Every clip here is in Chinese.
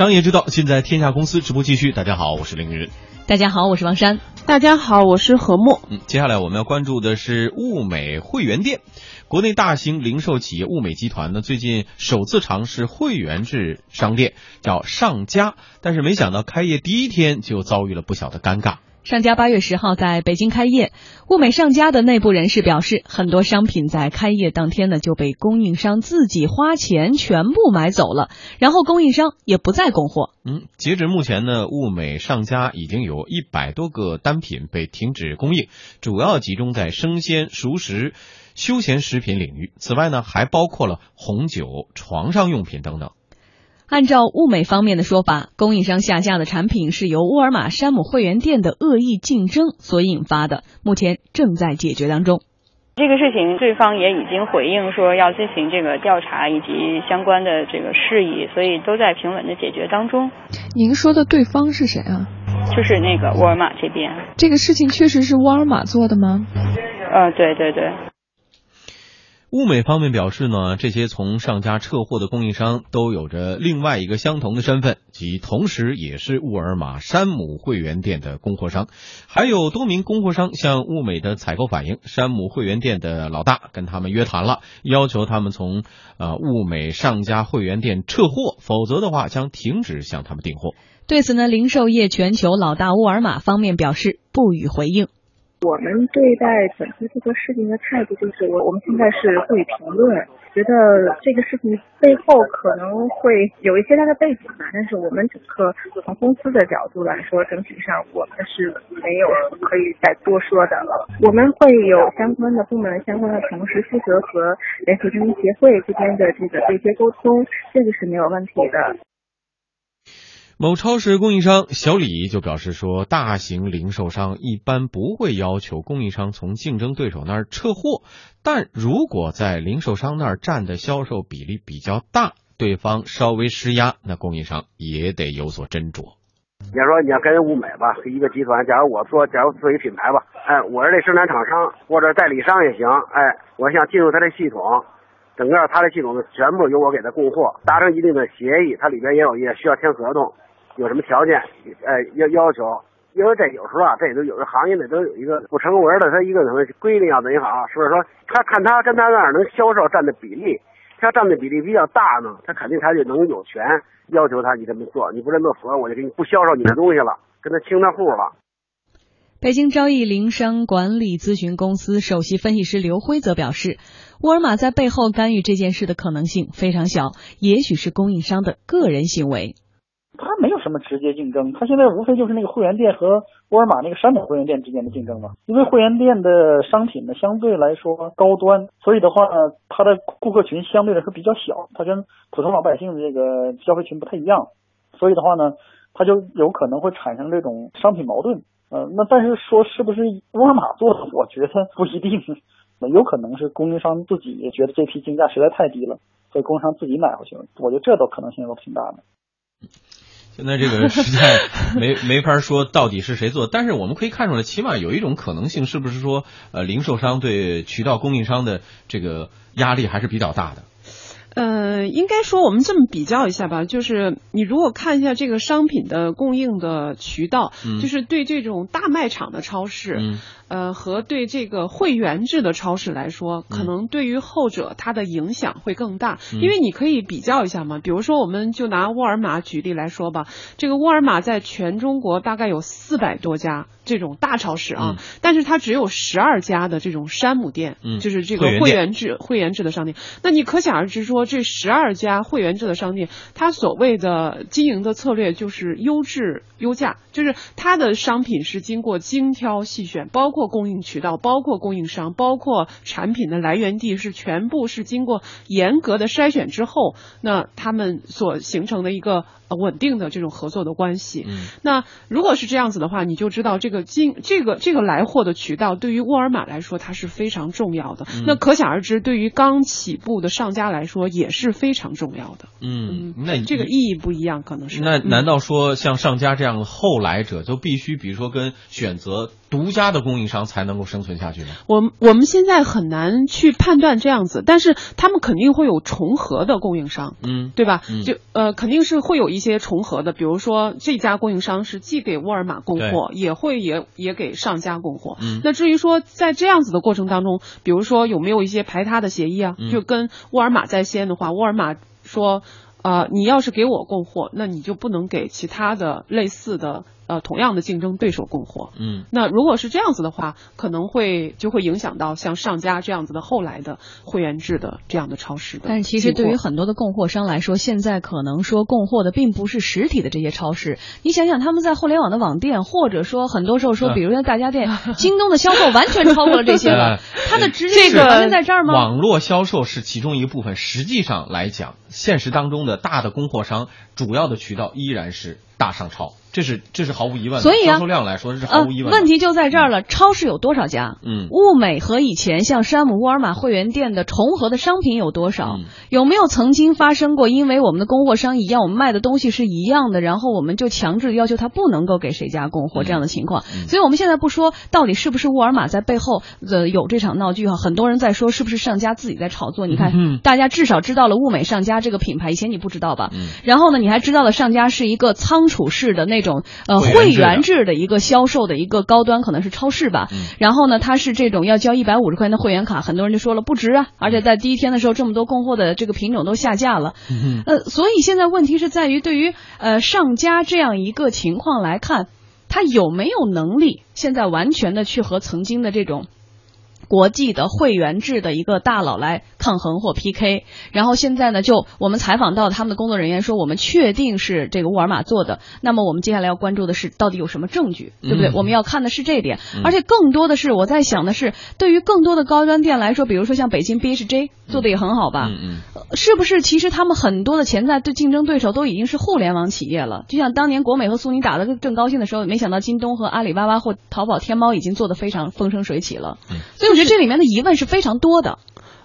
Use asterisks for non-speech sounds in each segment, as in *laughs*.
商业之道，尽在天下公司直播继续。大家好，我是凌云。大家好，我是王珊。大家好，我是何墨。嗯，接下来我们要关注的是物美会员店。国内大型零售企业物美集团呢，最近首次尝试会员制商店，叫上家，但是没想到开业第一天就遭遇了不小的尴尬。上家八月十号在北京开业，物美上家的内部人士表示，很多商品在开业当天呢就被供应商自己花钱全部买走了，然后供应商也不再供货。嗯，截止目前呢，物美上家已经有一百多个单品被停止供应，主要集中在生鲜、熟食、休闲食品领域。此外呢，还包括了红酒、床上用品等等。按照物美方面的说法，供应商下架的产品是由沃尔玛山姆会员店的恶意竞争所引发的，目前正在解决当中。这个事情，对方也已经回应说要进行这个调查以及相关的这个事宜，所以都在平稳的解决当中。您说的对方是谁啊？就是那个沃尔玛这边。这个事情确实是沃尔玛做的吗？呃，对对对。物美方面表示呢，这些从上家撤货的供应商都有着另外一个相同的身份，即同时也是沃尔玛山姆会员店的供货商。还有多名供货商向物美的采购反映，山姆会员店的老大跟他们约谈了，要求他们从呃物美上家会员店撤货，否则的话将停止向他们订货。对此呢，零售业全球老大沃尔玛方面表示不予回应。我们对待本次这个事情的态度就是，我我们现在是不予评论，觉得这个事情背后可能会有一些它的背景吧。但是我们整个从公司的角度来说，整体上我们是没有可以再多说的了。我们会有相关的部门、相关的同事负责和联合经营协会这边的这个对接沟通，这个是没有问题的。某超市供应商小李就表示说，大型零售商一般不会要求供应商从竞争对手那儿撤货，但如果在零售商那儿占的销售比例比较大，对方稍微施压，那供应商也得有所斟酌。你要说你要跟物美吧，一个集团，假如我做，假如做一品牌吧，哎，我是这生产厂商或者代理商也行，哎，我想进入他的系统，整个他的系统全部由我给他供货，达成一定的协议，它里边也有也需要签合同。有什么条件？呃，要要求，因为这有时候啊，这都有的行业里都有一个不成文的，他一个什么规定要怎样是不是说他看他跟他那儿能销售占的比例，他占的比例比较大呢，他肯定他就能有权要求他你这么做，你不这么做，我就给你不销售你的东西了，跟他清他户了。北京昭易零商管理咨询公司首席分析师刘辉则表示，沃尔玛在背后干预这件事的可能性非常小，也许是供应商的个人行为。他没什么直接竞争，它现在无非就是那个会员店和沃尔玛那个山姆会员店之间的竞争嘛。因为会员店的商品呢相对来说高端，所以的话呢，它的顾客群相对来说比较小，它跟普通老百姓的这个消费群不太一样，所以的话呢，它就有可能会产生这种商品矛盾。呃，那但是说是不是沃尔玛做的，我觉得不一定，有可能是供应商自己也觉得这批进价实在太低了，所以供应商自己买回去了。我觉得这都可能性都挺大的。现在这个实在没没法说到底是谁做，但是我们可以看出来，起码有一种可能性，是不是说呃，零售商对渠道供应商的这个压力还是比较大的？呃，应该说我们这么比较一下吧，就是你如果看一下这个商品的供应的渠道，就是对这种大卖场的超市。呃，和对这个会员制的超市来说，可能对于后者它的影响会更大，因为你可以比较一下嘛。比如说，我们就拿沃尔玛举例来说吧，这个沃尔玛在全中国大概有四百多家这种大超市啊，但是它只有十二家的这种山姆店，就是这个会员制会员制的商店。那你可想而知，说这十二家会员制的商店，它所谓的经营的策略就是优质优价，就是它的商品是经过精挑细选，包括。括供应渠道，包括供应商，包括产品的来源地，是全部是经过严格的筛选之后，那他们所形成的一个稳定的这种合作的关系。嗯，那如果是这样子的话，你就知道这个经这个这个来货的渠道对于沃尔玛来说它是非常重要的。那可想而知，对于刚起步的商家来说也是非常重要的。嗯，那这个意义不一样，可能是。那难道说像上家这样的后来者就必须，比如说跟选择独家的供应？商才能够生存下去呢？我我们现在很难去判断这样子，但是他们肯定会有重合的供应商，嗯，对吧？嗯就呃肯定是会有一些重合的，比如说这家供应商是既给沃尔玛供货，也会也也给上家供货。嗯那至于说在这样子的过程当中，比如说有没有一些排他的协议啊？嗯就跟沃尔玛在先的话，沃尔玛说。呃，你要是给我供货，那你就不能给其他的类似的呃同样的竞争对手供货。嗯那如果是这样子的话，可能会就会影响到像上家这样子的后来的会员制的这样的超市的。但是其实对于很多的供货商来说，现在可能说供货的并不是实体的这些超市。你想想，他们在互联网的网店，或者说很多时候说，嗯比如像大家店、京东的销售完全超过了这些 *laughs* 它的直这个接完全在这儿吗？网络销售是其中一部分，实际上来讲，现实当中的大的供货商主要的渠道依然是大商超，这是这是毫无疑问的。所以啊销售量来说是毫呃无疑，问的。问题就在这儿了。超市有多少家？嗯物美和以前像山姆沃尔玛会员店的重合的商品有多少？嗯有没有曾经发生过，因为我们的供货商一样，我们卖的东西是一样的，然后我们就强制要求他不能够给谁家供货嗯这样的情况？嗯所以我们现在不说到底是不是沃尔玛在背后呃有这场闹剧哈，很多人在说是不是上家自己在炒作？你看，嗯 *laughs* 大家至少知道了物美上家这个品牌，以前你不知道吧？嗯然后呢，你还知道了上家是一个仓储式的那种呃会会员制的员制的一个销售的一个高端，可能是超市吧。嗯然后呢，它是这种要交一百五十块钱的会员卡，很多人就说了不值啊，而且在第一天的时候，这么多供货的这个品种都下架了。嗯呃，所以现在问题是在于，对于呃上家这样一个情况来看，他有没有能力现在完全的去和曾经的这种。国际的会员制的一个大佬来抗衡或 PK，然后现在呢，就我们采访到他们的工作人员说，我们确定是这个沃尔玛做的。那么我们接下来要关注的是，到底有什么证据，对不对？嗯我们要看的是这一点，嗯而且更多的是我在想的是，对于更多的高端店来说，比如说像北京 BHJ 做的也很好吧，嗯嗯呃是不是其实他们很多的潜在对竞争对手都已经是互联网企业了？就像当年国美和苏宁打得正高兴的时候，没想到京东和阿里巴巴或淘宝、天猫已经做得非常风生水起了。嗯所以我觉得这里面的疑问是非常多的。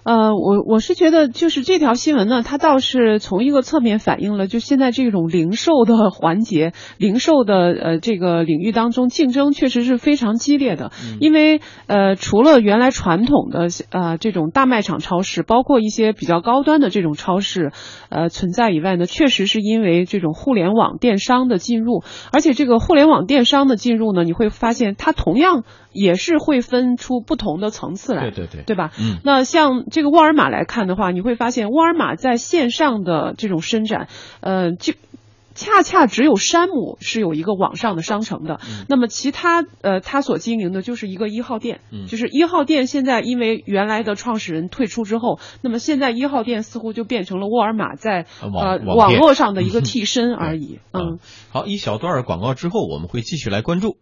呃，我我是觉得，就是这条新闻呢，它倒是从一个侧面反映了，就现在这种零售的环节、零售的呃这个领域当中，竞争确实是非常激烈的。嗯因为呃，除了原来传统的呃这种大卖场超市，包括一些比较高端的这种超市呃存在以外呢，确实是因为这种互联网电商的进入，而且这个互联网电商的进入呢，你会发现它同样也是会分出不同的层次来，对对对对吧？嗯那像这个沃尔玛来看的话，你会发现沃尔玛在线上的这种伸展，呃，就。恰恰只有山姆是有一个网上的商城的，嗯那么其他呃，他所经营的就是一个一号店，嗯就是一号店现在因为原来的创始人退出之后，那么现在一号店似乎就变成了沃尔玛在呃网络上的一个 *laughs* 替身而已，嗯。好，一小段广告之后，我们会继续来关注。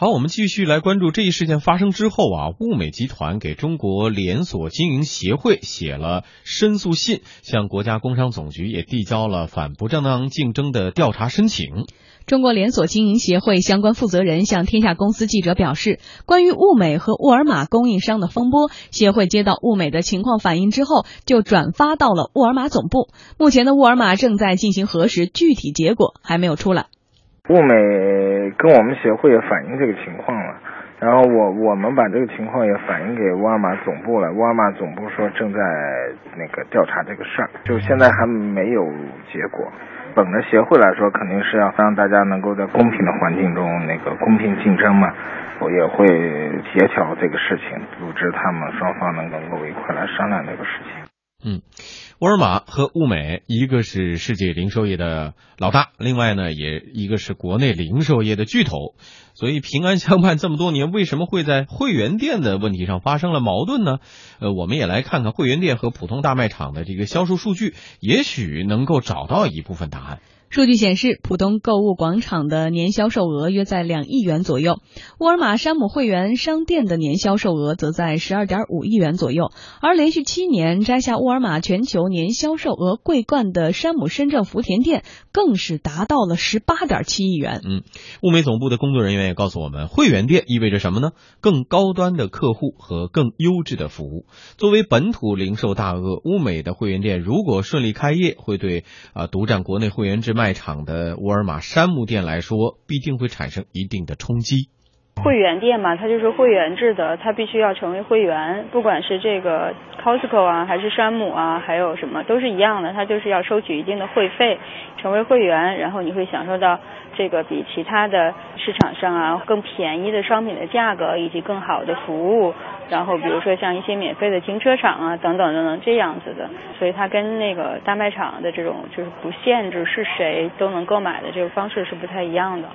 好，我们继续来关注这一事件发生之后啊，物美集团给中国连锁经营协会写了申诉信，向国家工商总局也递交了反不正当竞争的调查申请。中国连锁经营协会相关负责人向天下公司记者表示，关于物美和沃尔玛供应商的风波，协会接到物美的情况反映之后，就转发到了沃尔玛总部。目前的沃尔玛正在进行核实，具体结果还没有出来。物美跟我们协会也反映这个情况了，然后我我们把这个情况也反映给沃尔玛总部了，沃尔玛总部说正在那个调查这个事儿，就现在还没有结果。本着协会来说，肯定是要让大家能够在公平的环境中那个公平竞争嘛，我也会协调这个事情，组织他们双方能能够一块来商量这个事情。嗯，沃尔玛和物美，一个是世界零售业的老大，另外呢，也一个是国内零售业的巨头。所以平安相伴这么多年，为什么会在会员店的问题上发生了矛盾呢？呃，我们也来看看会员店和普通大卖场的这个销售数据，也许能够找到一部分答案。数据显示，浦东购物广场的年销售额约在两亿元左右，沃尔玛山姆会员商店的年销售额则在十二点五亿元左右，而连续七年摘下沃尔玛全球年销售额桂冠的山姆深圳福田店更是达到了十八点七亿元。嗯，物美总部的工作人员也告诉我们，会员店意味着什么呢？更高端的客户和更优质的服务。作为本土零售大鳄，物美的会员店如果顺利开业，会对啊、独占国内会员制卖场的沃尔玛山姆店来说，必定会产生一定的冲击。会员店嘛，它就是会员制的，它必须要成为会员，不管是这个 Costco 啊，还是山姆啊，还有什么都是一样的，它就是要收取一定的会费，成为会员，然后你会享受到这个比其他的市场上啊更便宜的商品的价格，以及更好的服务，然后比如说像一些免费的停车场啊等等等等这样子的，所以它跟那个大卖场的这种就是不限制是谁都能购买的这个方式是不太一样的。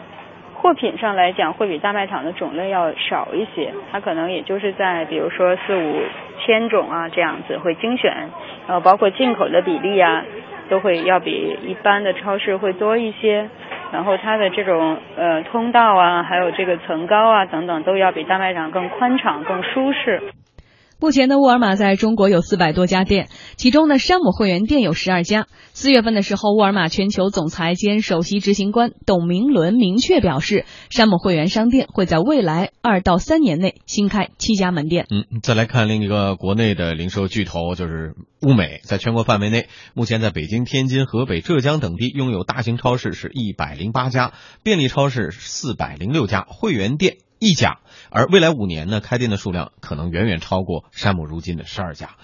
货品上来讲，会比大卖场的种类要少一些，它可能也就是在比如说四五千种啊这样子会精选，然后包括进口的比例啊，都会要比一般的超市会多一些，然后它的这种呃通道啊，还有这个层高啊等等，都要比大卖场更宽敞、更舒适。目前的沃尔玛在中国有四百多家店，其中呢，山姆会员店有十二家。四月份的时候，沃尔玛全球总裁兼首席执行官董明伦明确表示，山姆会员商店会在未来二到三年内新开七家门店。嗯，再来看另一个国内的零售巨头，就是物美，在全国范围内，目前在北京、天津、河北、浙江等地拥有大型超市是一百零八家，便利超市四百零六家，会员店。一家，而未来五年呢，开店的数量可能远远超过山姆如今的十二家，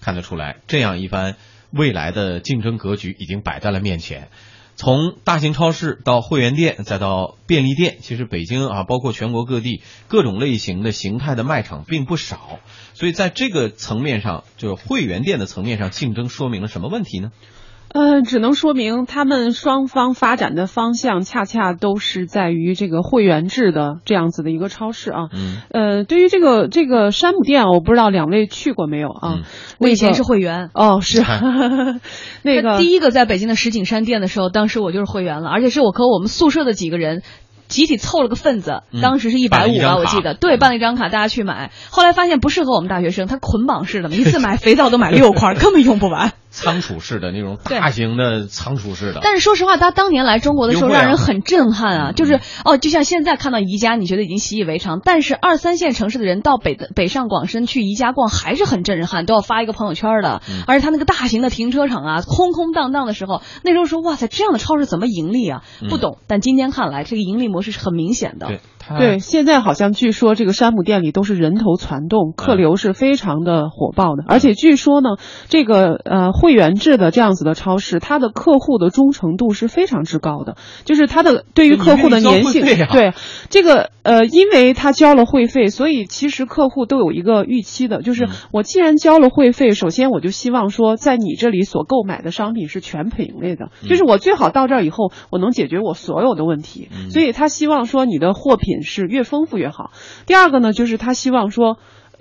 看得出来，这样一番未来的竞争格局已经摆在了面前。从大型超市到会员店，再到便利店，其实北京啊，包括全国各地各种类型的形态的卖场并不少，所以在这个层面上，就是会员店的层面上，竞争说明了什么问题呢？呃，只能说明他们双方发展的方向恰恰都是在于这个会员制的这样子的一个超市啊。嗯。呃，对于这个这个山姆店，我不知道两位去过没有啊？我以前是会员。哦，是。*laughs* 那个第一个在北京的石景山店的时候，当时我就是会员了，而且是我和我们宿舍的几个人。集体凑了个份子，当时是一百五吧，我记得，对，办了一张卡，大家去买。后来发现不适合我们大学生，它捆绑式的，一次买肥皂都买六块，*laughs* 根本用不完。仓储式的那种大型的仓储式的。但是说实话，他当年来中国的时候，让人很震撼啊！就是哦，就像现在看到宜家，你觉得已经习以为常，但是二三线城市的人到北北上广深去宜家逛还是很震撼，都要发一个朋友圈的。而且他那个大型的停车场啊，空空荡荡的时候，那时候说哇塞，这样的超市怎么盈利啊？不懂。但今天看来，这个盈利模式是很明显的。对。对，现在好像据说这个山姆店里都是人头攒动，客流是非常的火爆的。而且据说呢，这个呃会员制的这样子的超市，它的客户的忠诚度是非常之高的，就是它的对于客户的粘性。对，这个呃，因为他交了会费，所以其实客户都有一个预期的，就是我既然交了会费，首先我就希望说，在你这里所购买的商品是全品类的，就是我最好到这儿以后，我能解决我所有的问题。所以他希望说你的货品。是越丰富越好。第二个呢，就是他希望说。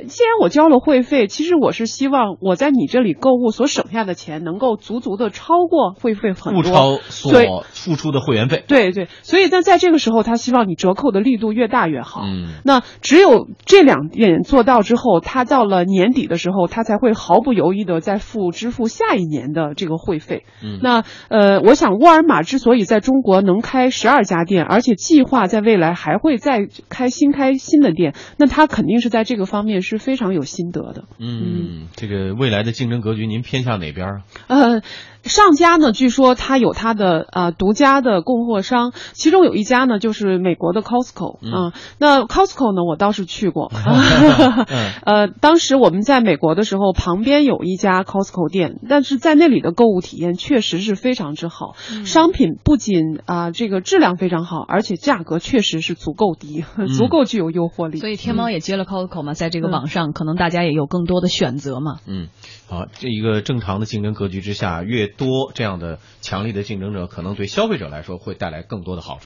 既然我交了会费，其实我是希望我在你这里购物所省下的钱能够足足的超过会费很多，不超所付出的会员费。对对，所以那在这个时候，他希望你折扣的力度越大越好。嗯，那只有这两点做到之后，他到了年底的时候，他才会毫不犹豫的再付支付下一年的这个会费。嗯，那呃，我想沃尔玛之所以在中国能开十二家店，而且计划在未来还会再开新开新的店，那他肯定是在这个方面。是非常有心得的。嗯，这个未来的竞争格局，您偏向哪边啊？呃。上家呢，据说他有他的啊独家的供货商，其中有一家呢就是美国的 Costco 啊。那 Costco 呢，我倒是去过。*laughs* *laughs* 呃，当时我们在美国的时候，旁边有一家 Costco 店，但是在那里的购物体验确实是非常之好。商品不仅啊这个质量非常好，而且价格确实是足够低，*laughs* 足够具有诱惑力。所以天猫也接了 Costco 嘛，在这个网上可能大家也有更多的选择嘛。嗯，好，这一个正常的竞争格局之下，越多这样的强力的竞争者，可能对消费者来说会带来更多的好处。